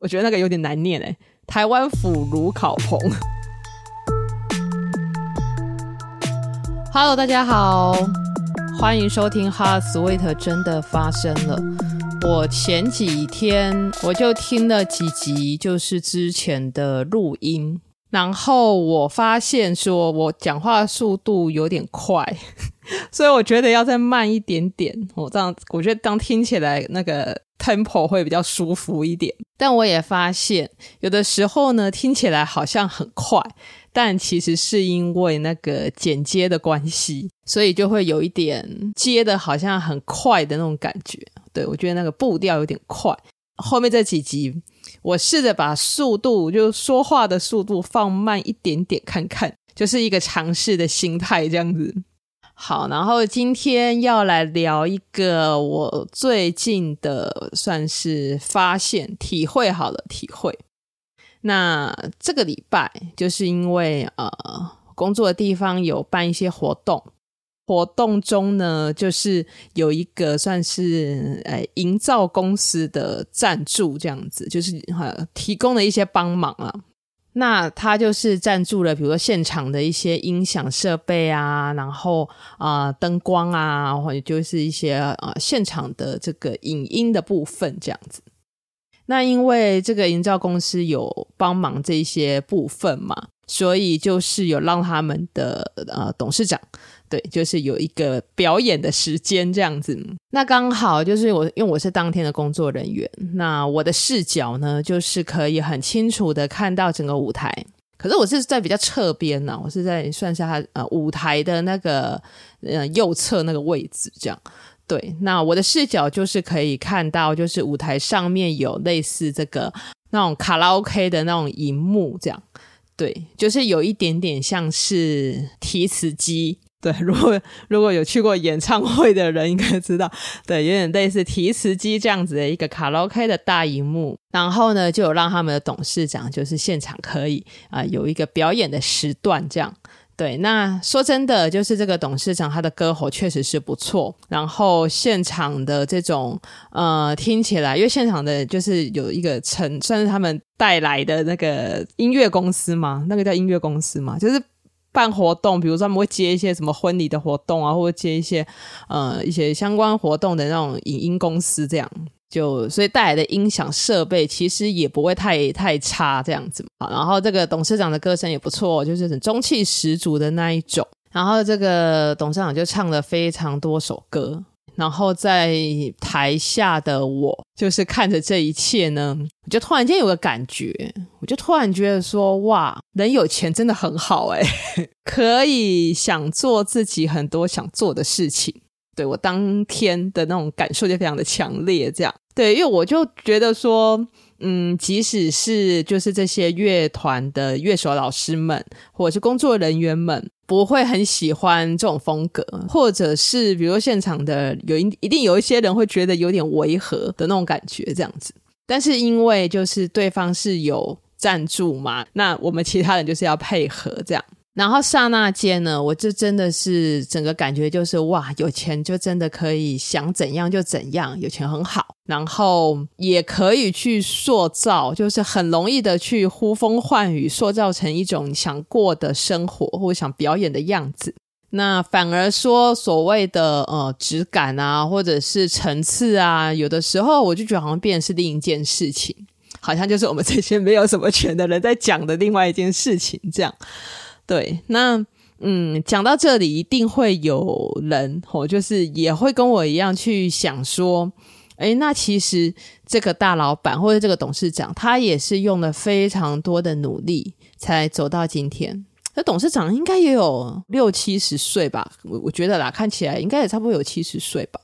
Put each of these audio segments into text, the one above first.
我觉得那个有点难念哎，台湾腐乳烤棚。Hello，大家好，欢迎收听《Hot Sweet》真的发生了。我前几天我就听了几集，就是之前的录音。然后我发现说，我讲话速度有点快，所以我觉得要再慢一点点。我这样，我觉得当听起来那个 tempo 会比较舒服一点。但我也发现，有的时候呢，听起来好像很快，但其实是因为那个剪接的关系，所以就会有一点接的好像很快的那种感觉。对，我觉得那个步调有点快。后面这几集。我试着把速度，就说话的速度放慢一点点看看，就是一个尝试的心态这样子。好，然后今天要来聊一个我最近的算是发现、体会好了体会。那这个礼拜就是因为呃工作的地方有办一些活动。活动中呢，就是有一个算是诶营造公司的赞助这样子，就是呃提供了一些帮忙啊。那他就是赞助了，比如说现场的一些音响设备啊，然后啊、呃、灯光啊，或者就是一些啊、呃、现场的这个影音的部分这样子。那因为这个营造公司有帮忙这些部分嘛，所以就是有让他们的呃董事长。对，就是有一个表演的时间这样子。那刚好就是我，因为我是当天的工作人员，那我的视角呢，就是可以很清楚的看到整个舞台。可是我是在比较侧边呢，我是在算是他呃舞台的那个呃右侧那个位置这样。对，那我的视角就是可以看到，就是舞台上面有类似这个那种卡拉 OK 的那种荧幕这样。对，就是有一点点像是提词机。对，如果如果有去过演唱会的人应该知道，对，有点类似提词机这样子的一个卡拉 OK 的大荧幕，然后呢，就有让他们的董事长就是现场可以啊、有一个表演的时段这样。对，那说真的，就是这个董事长他的歌喉确实是不错，然后现场的这种呃听起来，因为现场的就是有一个成算是他们带来的那个音乐公司嘛，那个叫音乐公司嘛，就是。办活动，比如说他们会接一些什么婚礼的活动啊，或者接一些呃一些相关活动的那种影音公司，这样就所以带来的音响设备其实也不会太太差这样子。然后这个董事长的歌声也不错，就是很中气十足的那一种。然后这个董事长就唱了非常多首歌。然后在台下的我，就是看着这一切呢，我就突然间有个感觉，我就突然觉得说，哇，人有钱真的很好诶，可以想做自己很多想做的事情。对，我当天的那种感受就非常的强烈，这样。对，因为我就觉得说，嗯，即使是就是这些乐团的乐手老师们，或者是工作人员们。不会很喜欢这种风格，或者是比如说现场的有一一定有一些人会觉得有点违和的那种感觉，这样子。但是因为就是对方是有赞助嘛，那我们其他人就是要配合这样。然后刹那间呢，我就真的是整个感觉就是哇，有钱就真的可以想怎样就怎样，有钱很好，然后也可以去塑造，就是很容易的去呼风唤雨，塑造成一种想过的生活或者想表演的样子。那反而说所谓的呃质感啊，或者是层次啊，有的时候我就觉得好像变成是另一件事情，好像就是我们这些没有什么钱的人在讲的另外一件事情这样。对，那嗯，讲到这里，一定会有人哦，就是也会跟我一样去想说，诶，那其实这个大老板或者这个董事长，他也是用了非常多的努力才走到今天。那董事长应该也有六七十岁吧？我我觉得啦，看起来应该也差不多有七十岁吧。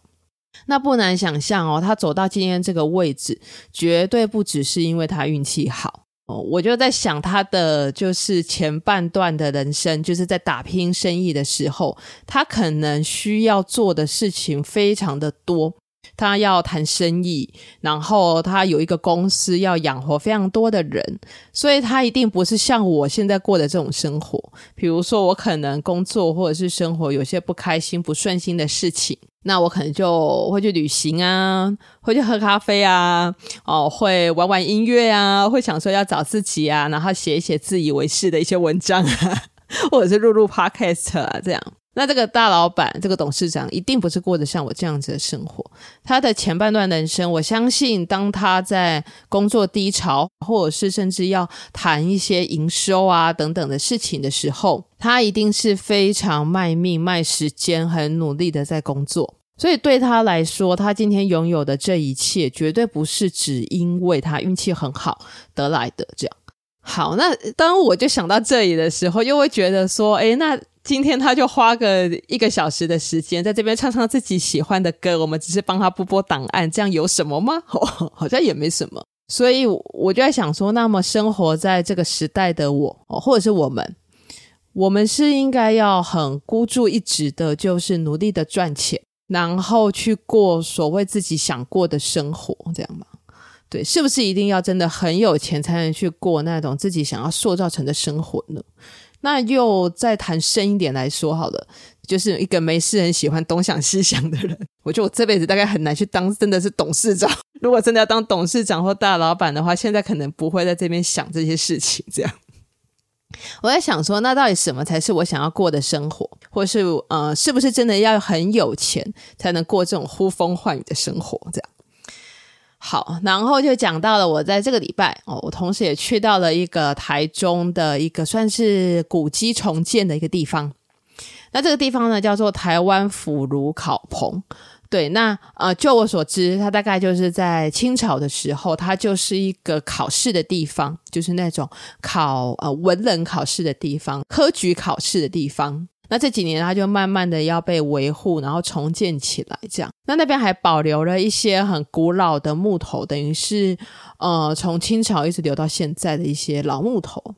那不难想象哦，他走到今天这个位置，绝对不只是因为他运气好。我就在想他的就是前半段的人生，就是在打拼生意的时候，他可能需要做的事情非常的多。他要谈生意，然后他有一个公司要养活非常多的人，所以他一定不是像我现在过的这种生活。比如说，我可能工作或者是生活有些不开心、不顺心的事情，那我可能就会去旅行啊，会去喝咖啡啊，哦，会玩玩音乐啊，会想说要找自己啊，然后写一写自以为是的一些文章啊，或者是录录 podcast 啊，这样。那这个大老板，这个董事长，一定不是过着像我这样子的生活。他的前半段人生，我相信，当他在工作低潮，或者是甚至要谈一些营收啊等等的事情的时候，他一定是非常卖命、卖时间、很努力的在工作。所以对他来说，他今天拥有的这一切，绝对不是只因为他运气很好得来的。这样好，那当我就想到这里的时候，又会觉得说，诶，那。今天他就花个一个小时的时间在这边唱唱自己喜欢的歌，我们只是帮他播播档案，这样有什么吗？好像也没什么。所以我就在想说，那么生活在这个时代的我，或者是我们，我们是应该要很孤注一掷的，就是努力的赚钱，然后去过所谓自己想过的生活，这样吗？对，是不是一定要真的很有钱才能去过那种自己想要塑造成的生活呢？那又再谈深一点来说好了，就是一个没事很喜欢东想西想的人。我觉得我这辈子大概很难去当真的是董事长。如果真的要当董事长或大老板的话，现在可能不会在这边想这些事情。这样，我在想说，那到底什么才是我想要过的生活，或是呃，是不是真的要很有钱才能过这种呼风唤雨的生活？这样。好，然后就讲到了我在这个礼拜哦，我同时也去到了一个台中的一个算是古迹重建的一个地方。那这个地方呢，叫做台湾腐儒考棚。对，那呃，就我所知，它大概就是在清朝的时候，它就是一个考试的地方，就是那种考呃文人考试的地方，科举考试的地方。那这几年，它就慢慢的要被维护，然后重建起来，这样。那那边还保留了一些很古老的木头，等于是呃，从清朝一直留到现在的一些老木头。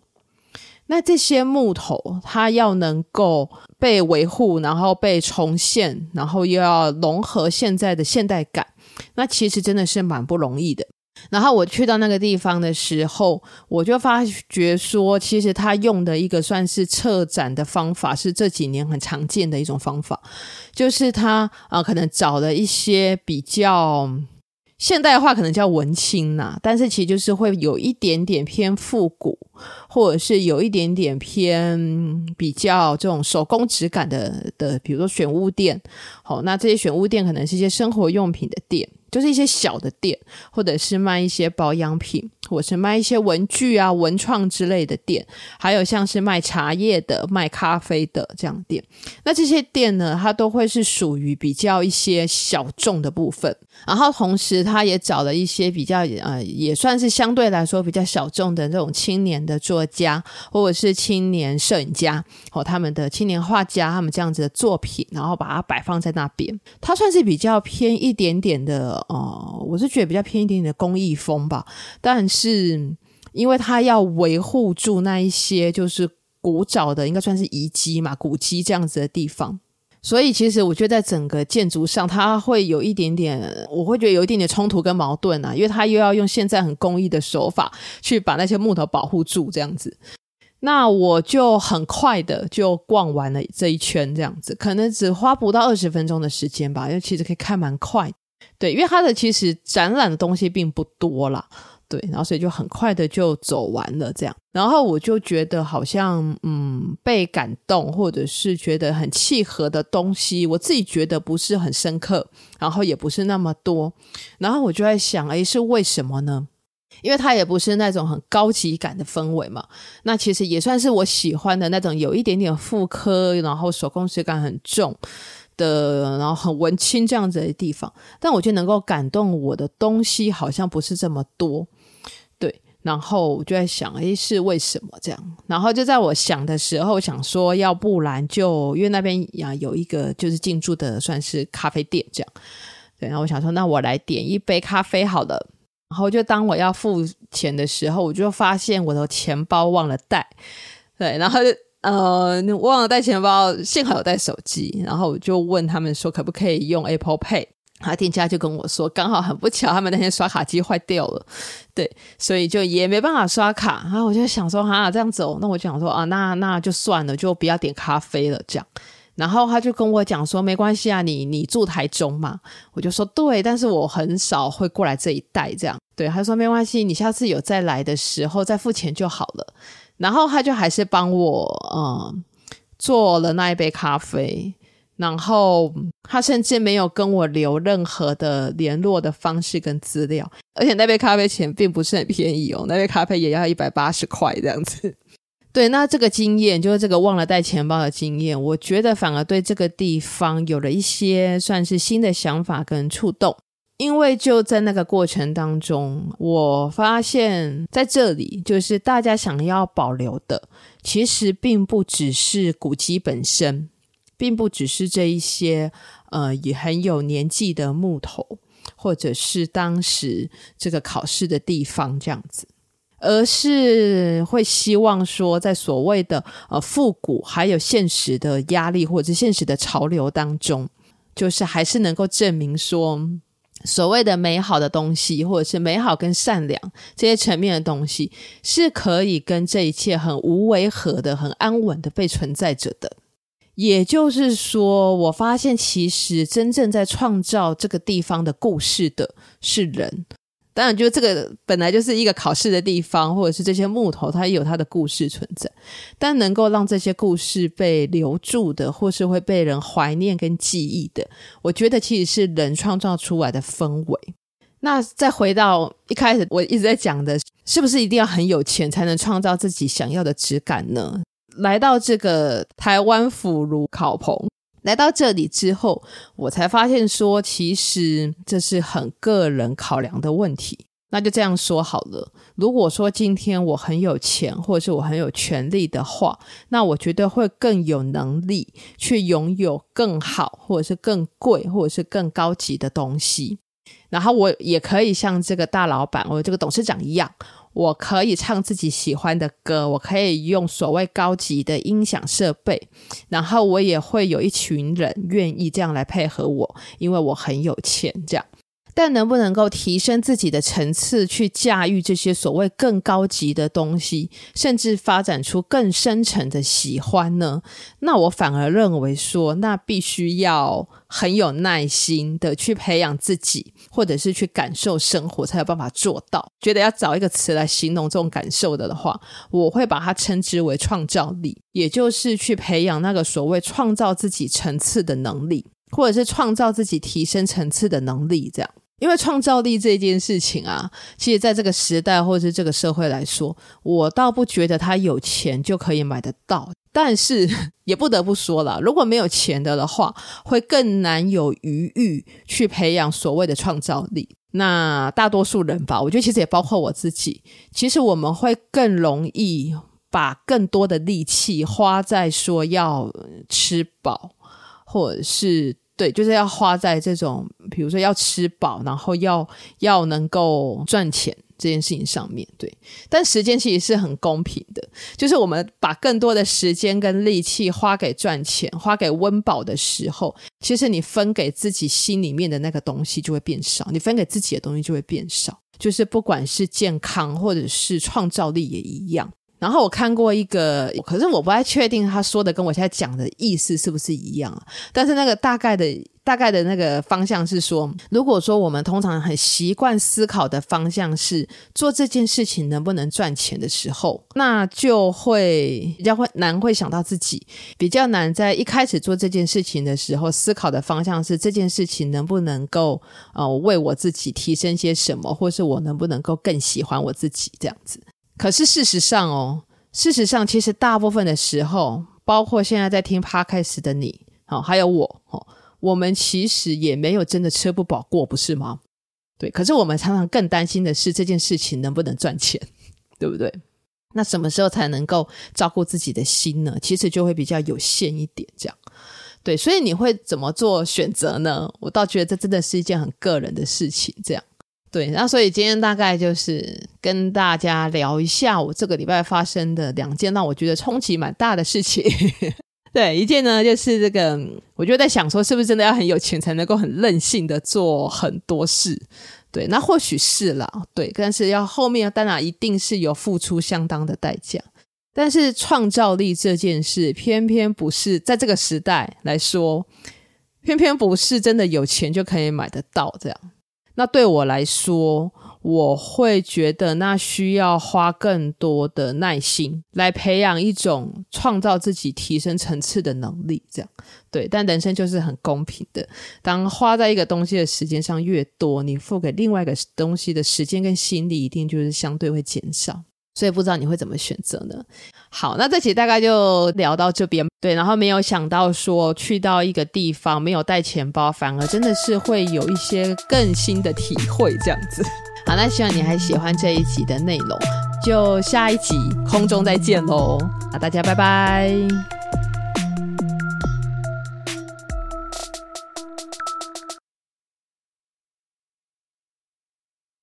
那这些木头，它要能够被维护，然后被重现，然后又要融合现在的现代感，那其实真的是蛮不容易的。然后我去到那个地方的时候，我就发觉说，其实他用的一个算是策展的方法，是这几年很常见的一种方法，就是他啊、可能找了一些比较现代化，可能叫文青呐，但是其实就是会有一点点偏复古，或者是有一点点偏比较这种手工质感的的，比如说选物店。好，那这些选物店可能是一些生活用品的店。就是一些小的店，或者是卖一些保养品，或者是卖一些文具啊、文创之类的店，还有像是卖茶叶的、卖咖啡的这样店。那这些店呢，它都会是属于比较一些小众的部分。然后同时，他也找了一些比较呃，也算是相对来说比较小众的这种青年的作家，或者是青年摄影家，或他们的青年画家，他们这样子的作品，然后把它摆放在那边。它算是比较偏一点点的。哦，我是觉得比较偏一点点的工艺风吧，但是因为它要维护住那一些就是古早的，应该算是遗迹嘛，古迹这样子的地方，所以其实我觉得在整个建筑上，它会有一点点，我会觉得有一点点冲突跟矛盾啊，因为它又要用现在很工艺的手法去把那些木头保护住这样子。那我就很快的就逛完了这一圈，这样子，可能只花不到二十分钟的时间吧，因为其实可以看蛮快。对，因为它的其实展览的东西并不多啦，对，然后所以就很快的就走完了这样，然后我就觉得好像嗯被感动，或者是觉得很契合的东西，我自己觉得不是很深刻，然后也不是那么多，然后我就在想，诶，是为什么呢？因为它也不是那种很高级感的氛围嘛，那其实也算是我喜欢的那种有一点点复刻，然后手工质感很重。的，然后很文青这样子的地方，但我觉得能够感动我的东西好像不是这么多，对。然后我就在想，诶，是为什么这样？然后就在我想的时候，想说，要不然就因为那边呀有一个就是进驻的算是咖啡店这样，对。然后我想说，那我来点一杯咖啡好了。然后就当我要付钱的时候，我就发现我的钱包忘了带，对，然后就。呃，你忘了带钱包，幸好有带手机，然后我就问他们说可不可以用 Apple Pay，然后店家就跟我说，刚好很不巧，他们那天刷卡机坏掉了，对，所以就也没办法刷卡。然后我就想说，哈，这样子哦，那我就想说啊，那那就算了，就不要点咖啡了，这样。然后他就跟我讲说，没关系啊，你你住台中嘛？我就说对，但是我很少会过来这一带，这样。对，他说没关系，你下次有再来的时候再付钱就好了。然后他就还是帮我嗯做了那一杯咖啡，然后他甚至没有跟我留任何的联络的方式跟资料，而且那杯咖啡钱并不是很便宜哦，那杯咖啡也要一百八十块这样子。对，那这个经验就是这个忘了带钱包的经验，我觉得反而对这个地方有了一些算是新的想法跟触动，因为就在那个过程当中，我发现在这里就是大家想要保留的，其实并不只是古迹本身，并不只是这一些呃也很有年纪的木头，或者是当时这个考试的地方这样子。而是会希望说，在所谓的呃复古，还有现实的压力，或者现实的潮流当中，就是还是能够证明说，所谓的美好的东西，或者是美好跟善良这些层面的东西，是可以跟这一切很无违和的、很安稳的被存在着的。也就是说，我发现其实真正在创造这个地方的故事的是人。当然，就这个本来就是一个考试的地方，或者是这些木头，它也有它的故事存在。但能够让这些故事被留住的，或是会被人怀念跟记忆的，我觉得其实是人创造出来的氛围。那再回到一开始，我一直在讲的，是不是一定要很有钱才能创造自己想要的质感呢？来到这个台湾腐乳烤棚。来到这里之后，我才发现说，其实这是很个人考量的问题。那就这样说好了。如果说今天我很有钱，或者是我很有权力的话，那我觉得会更有能力去拥有更好，或者是更贵，或者是更高级的东西。然后我也可以像这个大老板，或者这个董事长一样。我可以唱自己喜欢的歌，我可以用所谓高级的音响设备，然后我也会有一群人愿意这样来配合我，因为我很有钱，这样。但能不能够提升自己的层次，去驾驭这些所谓更高级的东西，甚至发展出更深层的喜欢呢？那我反而认为说，那必须要很有耐心的去培养自己，或者是去感受生活，才有办法做到。觉得要找一个词来形容这种感受的的话，我会把它称之为创造力，也就是去培养那个所谓创造自己层次的能力，或者是创造自己提升层次的能力，这样。因为创造力这件事情啊，其实在这个时代或者是这个社会来说，我倒不觉得他有钱就可以买得到。但是 也不得不说了，如果没有钱的的话，会更难有余裕去培养所谓的创造力。那大多数人吧，我觉得其实也包括我自己，其实我们会更容易把更多的力气花在说要吃饱，或者是。对，就是要花在这种，比如说要吃饱，然后要要能够赚钱这件事情上面。对，但时间其实是很公平的，就是我们把更多的时间跟力气花给赚钱、花给温饱的时候，其实你分给自己心里面的那个东西就会变少，你分给自己的东西就会变少。就是不管是健康或者是创造力也一样。然后我看过一个，可是我不太确定他说的跟我现在讲的意思是不是一样啊？但是那个大概的大概的那个方向是说，如果说我们通常很习惯思考的方向是做这件事情能不能赚钱的时候，那就会比较会难会想到自己，比较难在一开始做这件事情的时候思考的方向是这件事情能不能够呃为我自己提升些什么，或是我能不能够更喜欢我自己这样子。可是事实上哦，事实上，其实大部分的时候，包括现在在听 Podcast 的你，好，还有我，哦，我们其实也没有真的吃不饱过，不是吗？对，可是我们常常更担心的是这件事情能不能赚钱，对不对？那什么时候才能够照顾自己的心呢？其实就会比较有限一点，这样。对，所以你会怎么做选择呢？我倒觉得这真的是一件很个人的事情，这样。对，那所以今天大概就是跟大家聊一下我这个礼拜发生的两件让我觉得冲击蛮大的事情。对，一件呢就是这个，我就在想说，是不是真的要很有钱才能够很任性的做很多事？对，那或许是啦，对，但是要后面当然一定是有付出相当的代价。但是创造力这件事，偏偏不是在这个时代来说，偏偏不是真的有钱就可以买得到这样。那对我来说，我会觉得那需要花更多的耐心来培养一种创造自己提升层次的能力，这样对。但人生就是很公平的，当花在一个东西的时间上越多，你付给另外一个东西的时间跟心力一定就是相对会减少。所以不知道你会怎么选择呢？好，那这期大概就聊到这边。对，然后没有想到说去到一个地方没有带钱包，反而真的是会有一些更新的体会，这样子。好，那希望你还喜欢这一集的内容，就下一集空中再见喽！好，大家拜拜。